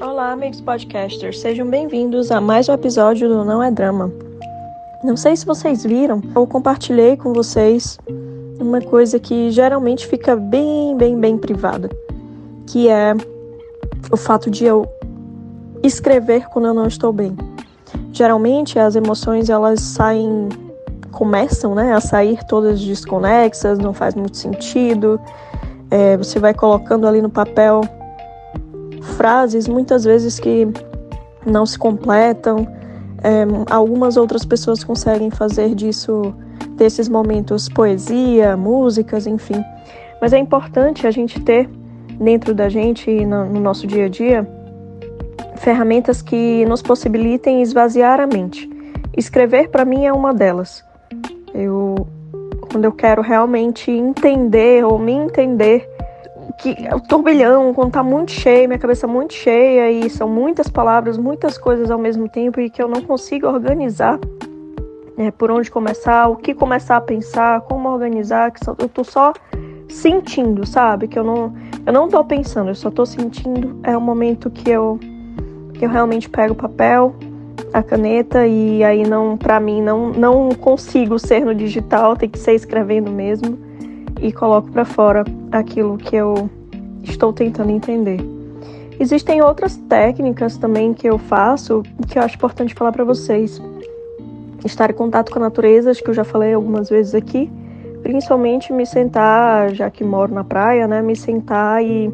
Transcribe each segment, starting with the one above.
Olá, amigos podcasters, sejam bem-vindos a mais um episódio do Não é Drama. Não sei se vocês viram, eu compartilhei com vocês uma coisa que geralmente fica bem, bem, bem privada, que é o fato de eu escrever quando eu não estou bem. Geralmente as emoções elas saem, começam, né, a sair todas desconexas, não faz muito sentido. É, você vai colocando ali no papel frases muitas vezes que não se completam. É, algumas outras pessoas conseguem fazer disso, desses momentos, poesia, músicas, enfim. Mas é importante a gente ter dentro da gente no, no nosso dia a dia ferramentas que nos possibilitem esvaziar a mente. Escrever para mim é uma delas. Eu quando eu quero realmente entender ou me entender que o turbilhão, quando tá muito cheio, minha cabeça muito cheia e são muitas palavras, muitas coisas ao mesmo tempo e que eu não consigo organizar né, por onde começar, o que começar a pensar, como organizar, que eu tô só sentindo, sabe? Que eu não, eu não tô pensando, eu só tô sentindo. É o momento que eu, que eu realmente pego o papel, a caneta e aí não, para mim não, não consigo ser no digital, tem que ser escrevendo mesmo e coloco para fora aquilo que eu estou tentando entender. Existem outras técnicas também que eu faço que eu acho importante falar para vocês. Estar em contato com a natureza, acho que eu já falei algumas vezes aqui, principalmente me sentar, já que moro na praia, né, me sentar e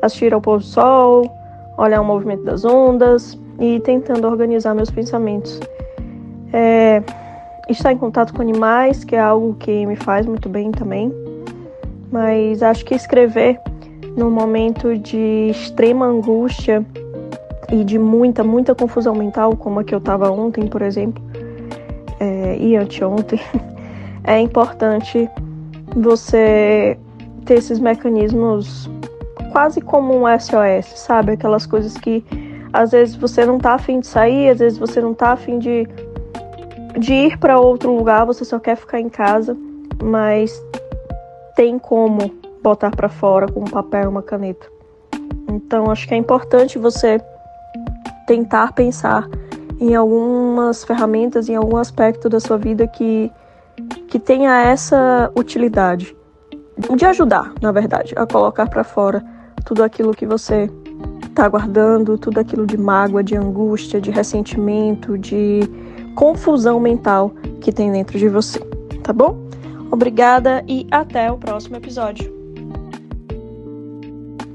assistir ao pôr do sol, olhar o movimento das ondas e tentando organizar meus pensamentos. É, estar em contato com animais, que é algo que me faz muito bem também mas acho que escrever num momento de extrema angústia e de muita, muita confusão mental, como a que eu estava ontem, por exemplo, é, e anteontem, é importante você ter esses mecanismos quase como um SOS, sabe? Aquelas coisas que às vezes você não tá afim de sair, às vezes você não tá afim de, de ir para outro lugar, você só quer ficar em casa, mas tem como botar para fora com um papel e uma caneta. Então, acho que é importante você tentar pensar em algumas ferramentas, em algum aspecto da sua vida que, que tenha essa utilidade de ajudar, na verdade, a colocar para fora tudo aquilo que você está guardando, tudo aquilo de mágoa, de angústia, de ressentimento, de confusão mental que tem dentro de você, tá bom? Obrigada e até o próximo episódio.